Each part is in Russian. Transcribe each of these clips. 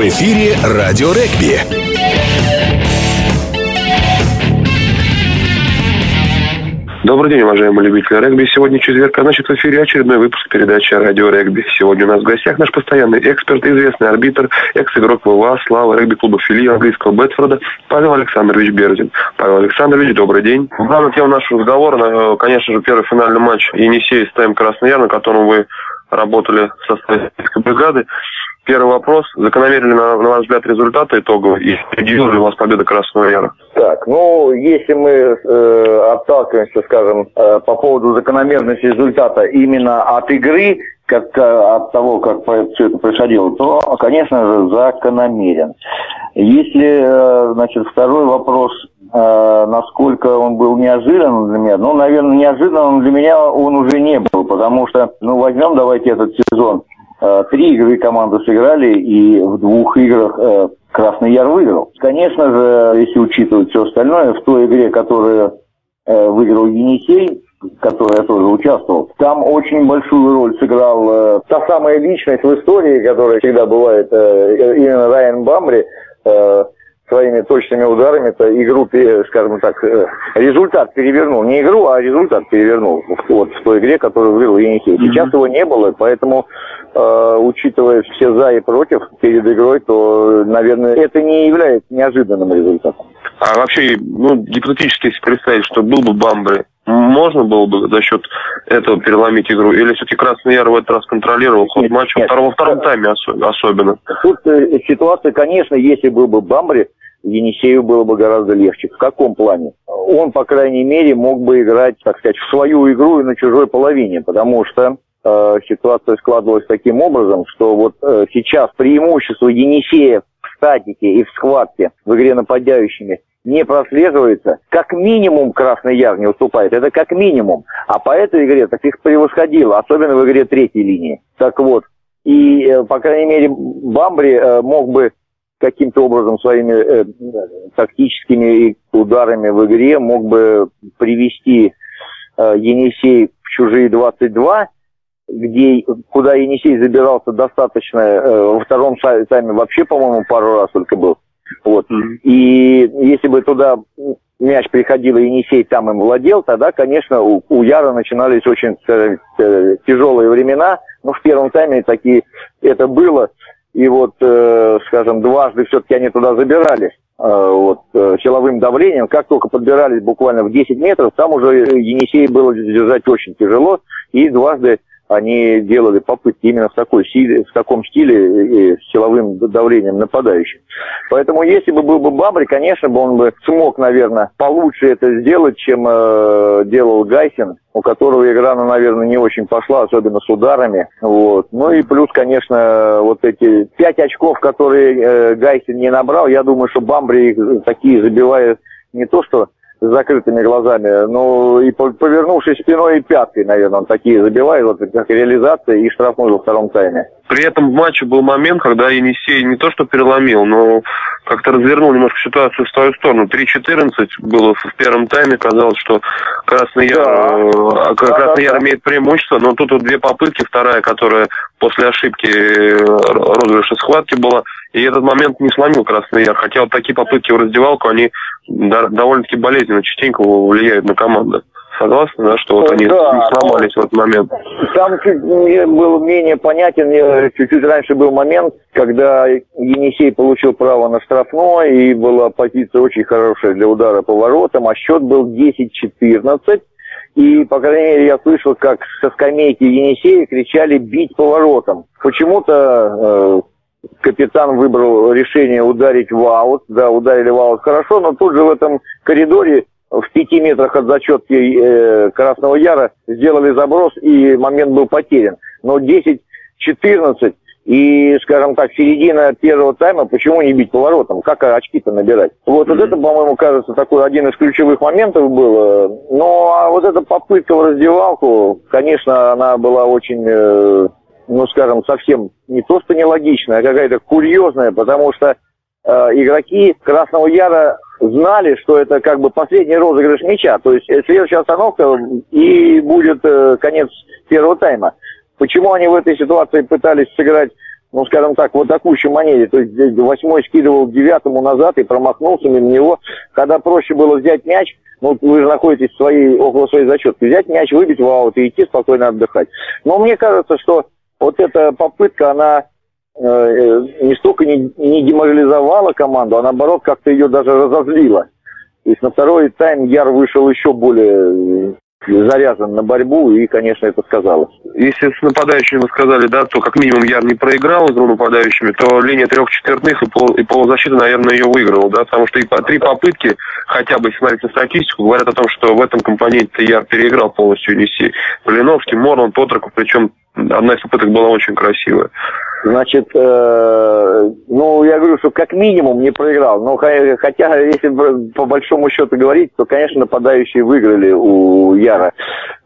В эфире «Радио регби». Добрый день, уважаемые любители регби. Сегодня четверг, а значит в эфире очередной выпуск передачи «Радио регби». Сегодня у нас в гостях наш постоянный эксперт, известный арбитр, экс-игрок ВВА, слава регби-клуба филии английского Бетфорда Павел Александрович Бердин. Павел Александрович, добрый день. Главная тема нашего разговора, конечно же, первый финальный матч Енисей с ТМ Краснояр, на котором вы работали в составе бригады. Первый вопрос. Закономерен ли, на, на ваш взгляд, результаты итоговые? И удивила ли вас победа Красного Яра? Так, ну, если мы э, отталкиваемся, скажем, э, по поводу закономерности результата именно от игры, как э, от того, как все это происходило, то, конечно же, закономерен. Если, э, значит, второй вопрос, э, насколько он был неожиданным для меня, ну, наверное, неожиданным для меня он уже не был, потому что, ну, возьмем давайте этот сезон – три игры команды сыграли, и в двух играх э, Красный Яр выиграл. Конечно же, если учитывать все остальное, в той игре, которую э, выиграл Енисей, которой я тоже участвовал, там очень большую роль сыграл та самая личность в истории, которая всегда бывает, именно Райан Бамбри, своими точными ударами-то игру, скажем так, результат перевернул. Не игру, а результат перевернул. Вот в той игре, которую выиграл Енисей. Сейчас mm-hmm. его не было, поэтому э, учитывая все за и против перед игрой, то, наверное, это не является неожиданным результатом. А вообще, ну, гипотетически, если представить, что был бы Бамбри, можно было бы за счет этого переломить игру? Или все-таки Красный Яр в этот раз контролировал ход нет, матча? Нет. Во втором тайме особенно. Тут э, ситуация, конечно, если был бы Бамбри, Енисею было бы гораздо легче. В каком плане? Он, по крайней мере, мог бы играть, так сказать, в свою игру и на чужой половине, потому что э, ситуация складывалась таким образом, что вот э, сейчас преимущество Енисея статике и в схватке в игре нападающими не прослеживается, как минимум Красный Яр не уступает. Это как минимум. А по этой игре так их превосходило, особенно в игре третьей линии. Так вот, и, э, по крайней мере, Бамбри э, мог бы каким-то образом своими э, тактическими ударами в игре мог бы привести э, Енисей в чужие 22, где, куда Енисей забирался достаточно, э, во втором тайме вообще, по-моему, пару раз только был. Вот. Mm-hmm. И если бы туда мяч приходил и Енисей там им владел, тогда, конечно, у, у Яра начинались очень э, тяжелые времена. Но в первом тайме такие это было. И вот, э, скажем, дважды все-таки они туда забирались э, вот, э, силовым давлением. Как только подбирались буквально в 10 метров, там уже Енисей было держать очень тяжело. И дважды они делали попытки именно в, такой силе, в таком стиле и с силовым давлением нападающих. Поэтому если бы был бы Бабри, конечно бы он бы смог, наверное, получше это сделать, чем э, делал Гайсин, у которого игра, ну, наверное, не очень пошла, особенно с ударами. Вот. Ну и плюс, конечно, вот эти пять очков, которые э, Гайсин не набрал, я думаю, что Бамбри их такие забивает не то, что с закрытыми глазами. Ну, и повернувшись спиной и пяткой, наверное, он такие забивает, вот как реализация и штрафной во втором тайме. При этом в матче был момент, когда Енисей не то что переломил, но как-то развернул немножко ситуацию в свою сторону. 3-14 было в первом тайме, казалось, что Красный Яр, да. э, Красный Яр имеет преимущество, но тут вот две попытки, вторая, которая после ошибки э, розыгрыша схватки была, и этот момент не сломил Красный Яр. Хотя вот такие попытки в раздевалку, они довольно-таки болезненно частенько влияют на команду. Согласны, да, что вот они да, сломались в этот момент? Там чуть был менее понятен, чуть-чуть раньше был момент, когда Енисей получил право на штрафной, и была позиция очень хорошая для удара по воротам, а счет был 10-14. И, по крайней мере, я слышал, как со скамейки Енисея кричали «бить поворотом». Почему-то э, капитан выбрал решение ударить в аут. Да, ударили в аут хорошо, но тут же в этом коридоре в пяти метрах от зачетки э, Красного Яра сделали заброс, и момент был потерян. Но 10-14 и, скажем так, середина первого тайма, почему не бить поворотом? Как очки-то набирать? Вот, mm-hmm. вот это, по-моему, кажется, такой один из ключевых моментов был. Ну, а вот эта попытка в раздевалку, конечно, она была очень, э, ну, скажем, совсем не то что нелогичная, а какая-то курьезная, потому что игроки Красного Яра знали, что это как бы последний розыгрыш мяча. То есть э, следующая остановка и будет э, конец первого тайма. Почему они в этой ситуации пытались сыграть ну, скажем так, в атакующей манере. То есть восьмой скидывал девятому назад и промахнулся мимо него. Когда проще было взять мяч, ну, вы же находитесь в своей, около своей зачетки, взять мяч, выбить в аут и идти спокойно отдыхать. Но мне кажется, что вот эта попытка, она э, не столько не, не деморализовала команду, а наоборот как-то ее даже разозлила. То есть на второй тайм Яр вышел еще более заряжен на борьбу, и, конечно, это сказалось. Если с нападающими вы сказали, да, то как минимум Яр не проиграл с двумя нападающими, то линия трех четвертных и, пол, и полузащита, наверное, ее выиграла, да, потому что и по три попытки, хотя бы смотреть на статистику, говорят о том, что в этом компоненте Яр переиграл полностью Елисей. Блиновский, Морлан, Потраков, причем одна из попыток была очень красивая. Значит, э, ну, я говорю, что как минимум не проиграл. Но хотя, если по большому счету говорить, то, конечно, нападающие выиграли у Яра.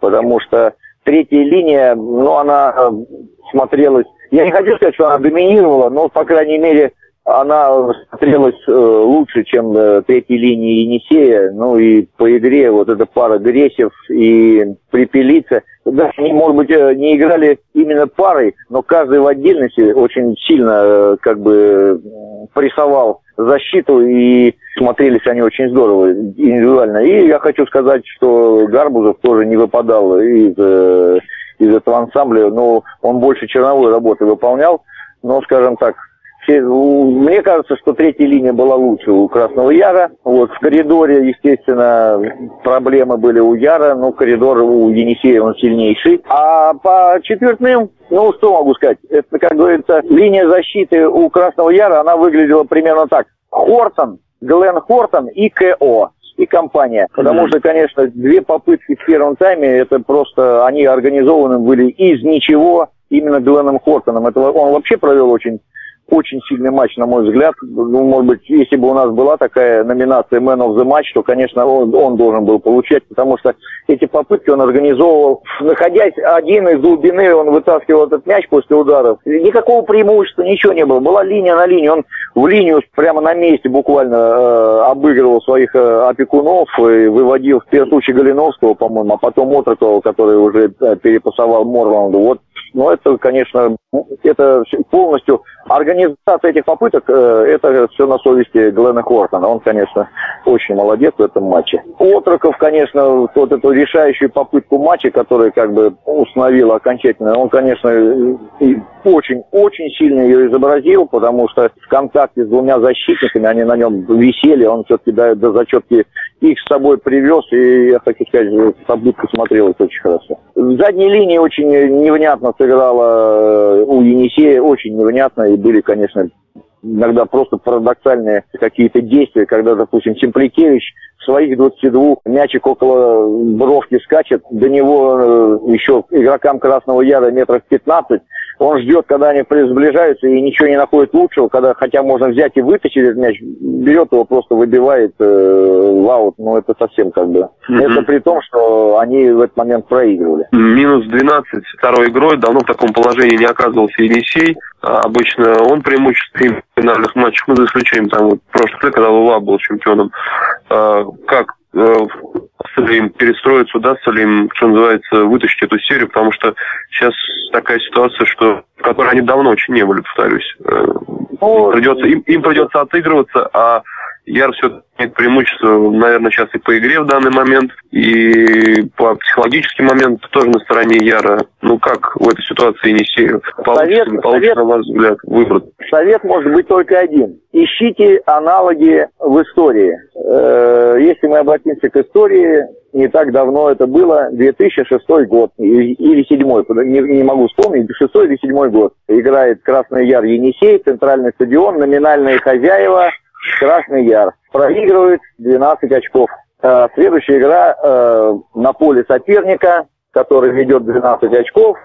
Потому что третья линия, ну, она э, смотрелась... Я не хочу сказать, что она доминировала, но, по крайней мере, она смотрелась э, лучше, чем э, третьей линии Енисея. Ну и по игре вот эта пара Гресев и Припелица. Да, они, может быть, э, не играли именно парой, но каждый в отдельности очень сильно как бы прессовал защиту и смотрелись они очень здорово индивидуально. И я хочу сказать, что Гарбузов тоже не выпадал из, из этого ансамбля, но он больше черновой работы выполнял. Но, скажем так, мне кажется, что третья линия была лучше у Красного Яра. Вот в коридоре, естественно, проблемы были у Яра, но коридор у Енисея он сильнейший. А по четвертным, ну что могу сказать, это, как говорится, линия защиты у Красного Яра, она выглядела примерно так. Хортон, Глен Хортон и КО и компания. Потому что, конечно, две попытки в первом тайме, это просто, они организованы были из ничего, именно Гленном Хортоном. Это он вообще провел очень очень сильный матч, на мой взгляд. Ну, может быть, если бы у нас была такая номинация Man of the Match, то, конечно, он, он должен был получать, потому что эти попытки он организовывал. Находясь один из глубины, он вытаскивал этот мяч после ударов. Никакого преимущества, ничего не было. Была линия на линии, он в линию прямо на месте буквально э, обыгрывал своих э, опекунов и выводил в случае Галиновского, по-моему, а потом Отрокова, который уже э, перепасовал Морланду. Вот но это, конечно, это полностью организация этих попыток, э, это все на совести Глена Хортона. Он, конечно, очень молодец в этом матче. Отроков, конечно, вот эту решающую попытку матча, которая как бы установил окончательно, он, конечно, очень-очень сильно ее изобразил, потому что в контакте с двумя защитниками, они на нем висели, он все-таки до, до зачетки их с собой привез, и я хочу сказать, попытка смотрелась очень хорошо. В задней линии очень невнятно сыграла э, у Енисея, очень невнятно, и были, конечно, иногда просто парадоксальные какие-то действия, когда, допустим, Темпликевич своих 22 мячик около бровки скачет, до него э, еще игрокам Красного Яра метров 15, он ждет, когда они сближаются и ничего не находит лучшего, когда хотя можно взять и вытащить этот мяч, берет его, просто выбивает э, в аут, ну это совсем как бы. Mm-hmm. Это при том, что они в этот момент проигрывали. Минус 12 второй игрой, давно в таком положении не оказывался Енисей. А обычно он преимущество в финальных матчах, ну за исключением там вот прошлых лет, когда Лула был чемпионом. А, как э, ли им перестроиться, удастся ли им, что называется, вытащить эту серию, потому что сейчас такая ситуация, что в которой они давно очень не были, повторюсь. Э, ну, придется, им, им придется отыгрываться, а Яр все имеет преимущество, наверное, сейчас и по игре в данный момент, и по психологическим моментам тоже на стороне Яра. Ну как в этой ситуации Енисею? Получится, совет, не получится, совет, на ваш взгляд, выбор? Совет может быть только один. Ищите аналоги в истории. Э, если мы обратимся к истории, не так давно это было, 2006 год, или 2007, не, не могу вспомнить, 6 или 7 год. Играет Красный Яр Енисей, центральный стадион, номинальные хозяева – Красный Яр. Проигрывает 12 очков. Э, следующая игра э, на поле соперника, который ведет 12 очков.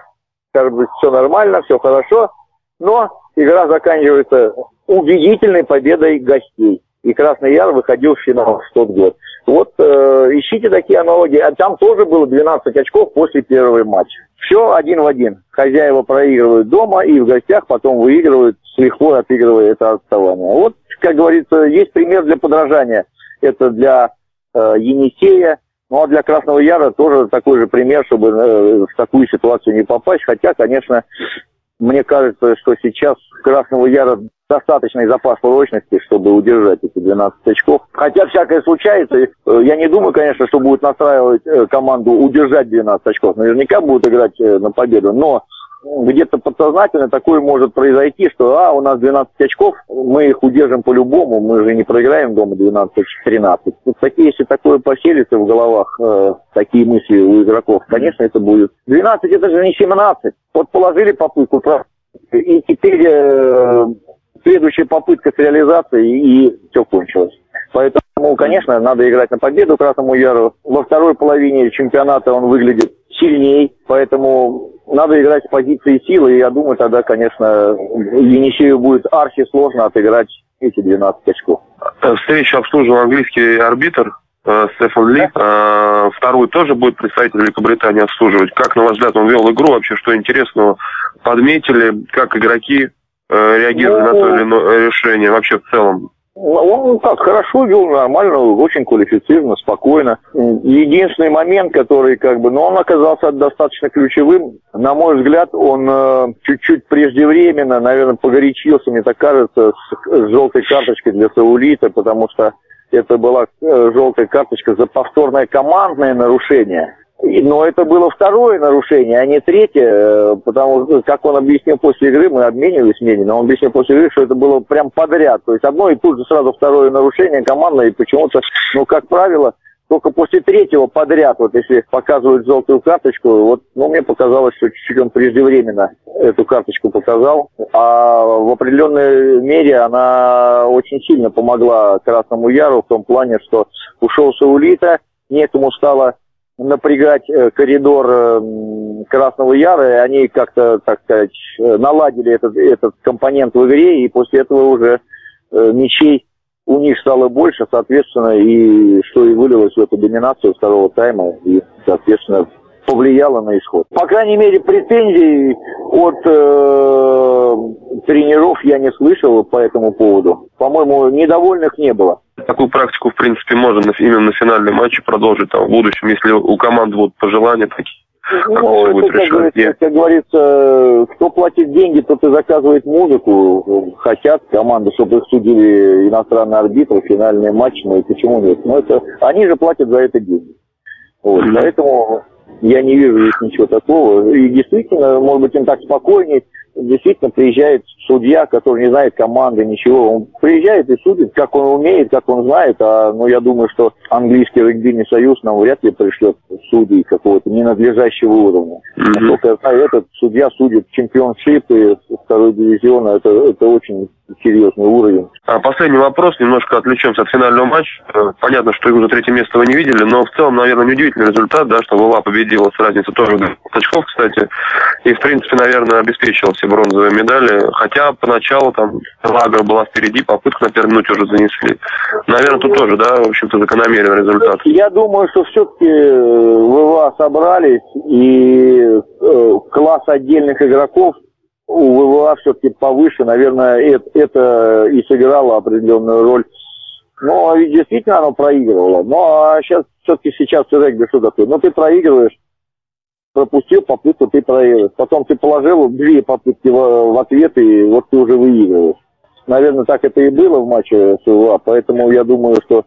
Как бы все нормально, все хорошо. Но игра заканчивается убедительной победой гостей. И Красный Яр выходил в финал в тот год. Вот э, ищите такие аналогии. А там тоже было 12 очков после первого матча. Все один в один. Хозяева проигрывают дома и в гостях потом выигрывают, с лихвой отыгрывая это отставание. Вот как говорится, есть пример для подражания. Это для э, Енисея, ну а для Красного Яра тоже такой же пример, чтобы э, в такую ситуацию не попасть. Хотя, конечно, мне кажется, что сейчас Красного Яра достаточный запас прочности, чтобы удержать эти 12 очков. Хотя всякое случается. Э, я не думаю, конечно, что будет настраивать э, команду удержать 12 очков. Наверняка будут играть э, на победу. Но где-то подсознательно такое может произойти, что а, у нас 12 очков, мы их удержим по-любому, мы же не проиграем дома 12-13. Такие, если такое поселится в головах, э, такие мысли у игроков, конечно, это будет. 12 это же не 17. Вот положили попытку, и теперь э, следующая попытка с реализацией, и все кончилось. Поэтому, конечно, надо играть на победу Красному Яру. Во второй половине чемпионата он выглядит сильней, поэтому надо играть с позиции силы, и я думаю, тогда, конечно, Енисею будет архи сложно отыграть эти 12 очков. Встречу обслуживал английский арбитр э, Стефан Ли. Да. Э, второй тоже будет представитель Великобритании обслуживать. Как, на ваш взгляд, он вел игру? Вообще, что интересного подметили? Как игроки э, реагировали ну, на то или иное решение? Вообще, в целом, он так хорошо вел, нормально, очень квалифицированно, спокойно. Единственный момент, который как бы, но он оказался достаточно ключевым. На мой взгляд, он э, чуть-чуть преждевременно, наверное, погорячился, мне так кажется, с, с желтой карточкой для Саулита, потому что это была э, желтая карточка за повторное командное нарушение. Но это было второе нарушение, а не третье, э, потому что, как он объяснил после игры, мы обменивались мнением, но он объяснил после игры, что это было прям подряд. То есть одно и тут же сразу второе нарушение командное, и почему-то, ну, как правило, только после третьего подряд, вот если показывают желтую карточку, вот, ну, мне показалось, что чуть-чуть он преждевременно эту карточку показал, а в определенной мере она очень сильно помогла Красному Яру в том плане, что ушел Саулита, некому стало напрягать э, коридор э, Красного Яра, и они как-то, так сказать, наладили этот, этот компонент в игре, и после этого уже э, мячей у них стало больше, соответственно, и что и вылилось в эту доминацию второго тайма, и, соответственно, повлияло на исход. По крайней мере, претензий от э, тренеров я не слышал по этому поводу. По-моему, недовольных не было. Такую практику, в принципе, можно именно на финальном матче продолжить там, в будущем, если у команд будут пожелания такие. Ну, это, как, говорится, как говорится, кто платит деньги, тот и заказывает музыку. Хотят команды, чтобы их судили иностранные арбитры, финальные матчи, ну и почему нет? Ну, это, они же платят за это деньги. Вот, mm-hmm. Поэтому я не вижу здесь ничего такого. И действительно, может быть, им так спокойнее действительно приезжает судья, который не знает команды, ничего. Он приезжает и судит, как он умеет, как он знает. А, ну, я думаю, что английский регбийный союз нам вряд ли пришлет судей какого-то ненадлежащего уровня. Mm-hmm. Насколько я знаю, этот судья судит чемпионшип и второй дивизион. Это, это очень серьезный уровень. А последний вопрос, немножко отвлечемся от финального матча. Э, понятно, что уже третье место вы не видели, но в целом, наверное, неудивительный результат, да, что Вова победила с разницей тоже очков, кстати. И, в принципе, наверное, обеспечила все бронзовые медали. Хотя поначалу там Лагер была впереди, попытку на первой минуте уже занесли. Наверное, тут тоже, да, в общем-то, закономерный результат. Я думаю, что все-таки э, ВВА собрались, и э, класс отдельных игроков у ВВА все-таки повыше, наверное, это, и сыграло определенную роль. Но ведь действительно оно проигрывало. Ну, а сейчас все-таки сейчас регби что такое? Ну, ты проигрываешь, пропустил попытку, ты проигрываешь. Потом ты положил две попытки в, ответ, и вот ты уже выигрываешь. Наверное, так это и было в матче с ВВА, поэтому я думаю, что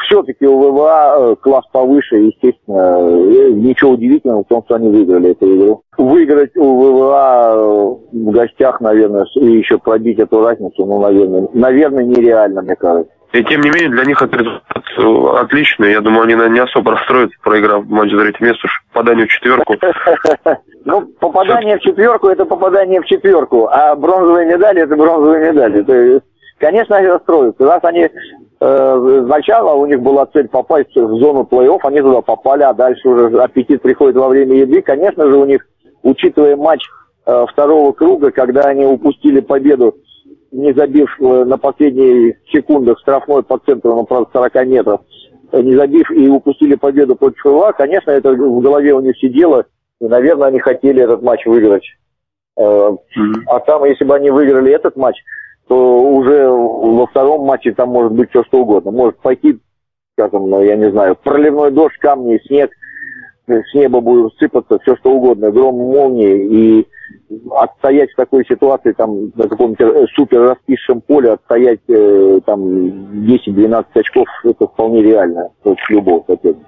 все-таки у ВВА э, класс повыше, естественно, ничего удивительного в том, что они выиграли эту игру. Выиграть у ВВА э, в гостях, наверное, и еще пробить эту разницу, ну, наверное, наверное, нереально, мне кажется. И тем не менее, для них это результат отличный. Я думаю, они, не особо расстроятся, проиграв матч за третье место, попадание в четверку. Ну, попадание в четверку – это попадание в четверку, а бронзовые медали – это бронзовые медали. Конечно, они расстроятся. Раз они э, сначала у них была цель попасть в зону плей-офф, они туда попали, а дальше уже аппетит приходит во время еды. Конечно же, у них, учитывая матч э, второго круга, когда они упустили победу, не забив э, на последние секундах штрафной по центру, ну, правда, 40 метров, э, не забив и упустили победу против ИВА, конечно, это в голове у них сидело, и, наверное, они хотели этот матч выиграть. Mm-hmm. А там, если бы они выиграли этот матч, то уже во втором матче там может быть все что угодно. Может пойти, скажем, ну, я не знаю, проливной дождь, камни, снег, с неба будет сыпаться все что угодно, гром, молнии, и отстоять в такой ситуации, там, на каком-то супер раскисшем поле, отстоять э, там 10-12 очков, это вполне реально против любого соперника.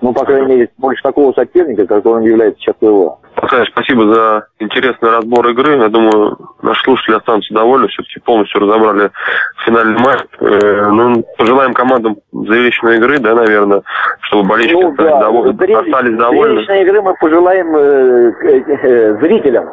Ну, по крайней мере, больше такого соперника, которым является сейчас ЛВА. Александр, спасибо за интересный разбор игры. Я думаю, наши слушатели останутся довольны. Все-таки полностью разобрали финальный матч. Э, ну, пожелаем командам зрелищной игры, да, наверное, чтобы болельщики ну, остались, да. довольны, Зрелищ... остались довольны. Зрелищной игры мы пожелаем э, э, зрителям,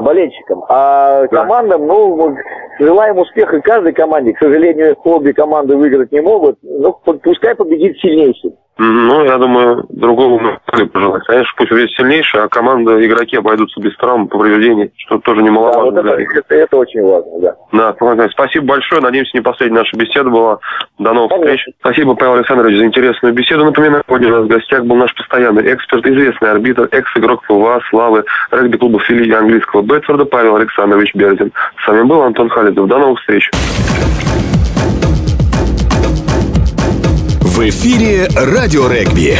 болельщикам. А да. командам, ну, желаем успеха каждой команде. К сожалению, обе команды выиграть не могут. Но пускай победит сильнейший. Ну, я думаю, другого мы могли пожелать. Конечно, пусть весь сильнейший, а команда, игроки обойдутся без травм, повреждений, что тоже немаловажно. Да, вот это, это, это очень важно, да. Да, спасибо большое. Надеемся, не последняя наша беседа была. До новых Конечно. встреч. Спасибо, Павел Александрович, за интересную беседу. Напоминаю, сегодня у нас в гостях был наш постоянный эксперт, известный арбитр, экс-игрок ФВА, Славы, регби-клуба филии английского Бетфорда Павел Александрович Бердин. С вами был Антон Халидов. До новых встреч. В эфире «Радио регби».